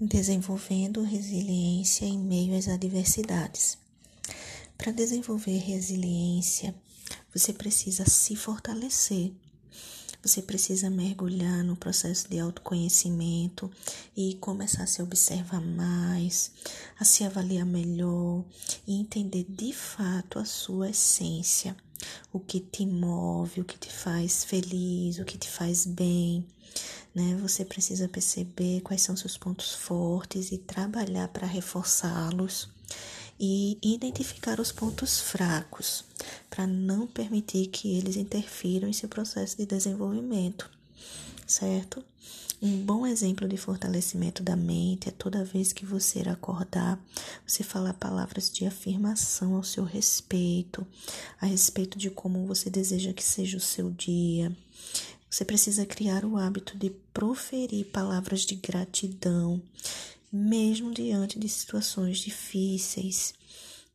desenvolvendo resiliência em meio às adversidades. Para desenvolver resiliência, você precisa se fortalecer. Você precisa mergulhar no processo de autoconhecimento e começar a se observar mais, a se avaliar melhor e entender de fato a sua essência, o que te move, o que te faz feliz, o que te faz bem né? Você precisa perceber quais são seus pontos fortes e trabalhar para reforçá-los e identificar os pontos fracos, para não permitir que eles interfiram em seu processo de desenvolvimento, certo? Um bom exemplo de fortalecimento da mente é toda vez que você acordar, você falar palavras de afirmação ao seu respeito, a respeito de como você deseja que seja o seu dia, você precisa criar o hábito de proferir palavras de gratidão, mesmo diante de situações difíceis.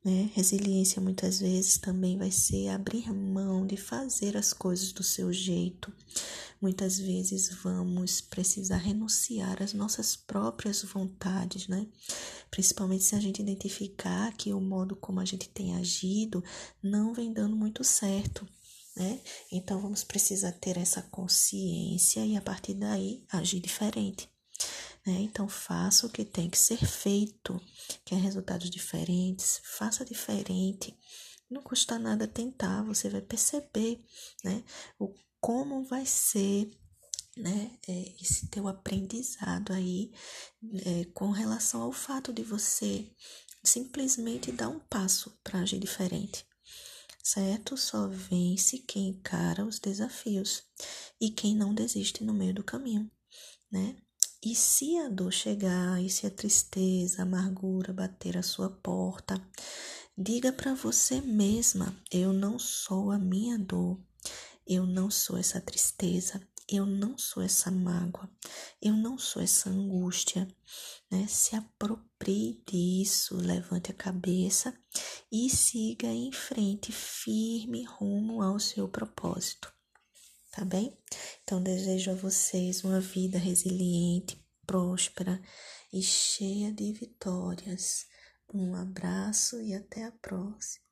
Né? Resiliência muitas vezes também vai ser abrir mão de fazer as coisas do seu jeito. Muitas vezes vamos precisar renunciar às nossas próprias vontades, né? Principalmente se a gente identificar que o modo como a gente tem agido não vem dando muito certo né? Então vamos precisar ter essa consciência e a partir daí agir diferente. Né? Então faça o que tem que ser feito, quer resultados diferentes, faça diferente. Não custa nada tentar, você vai perceber, né? O como vai ser né, é, esse teu aprendizado aí é, com relação ao fato de você simplesmente dar um passo para agir diferente certo? Só vence quem encara os desafios e quem não desiste no meio do caminho, né? E se a dor chegar, e se a tristeza, a amargura bater a sua porta, diga para você mesma: eu não sou a minha dor, eu não sou essa tristeza, eu não sou essa mágoa, eu não sou essa angústia, né? Se aproprie disso, levante a cabeça e siga em frente, firme rumo ao seu propósito. Tá bem? Então, desejo a vocês uma vida resiliente, próspera e cheia de vitórias. Um abraço e até a próxima.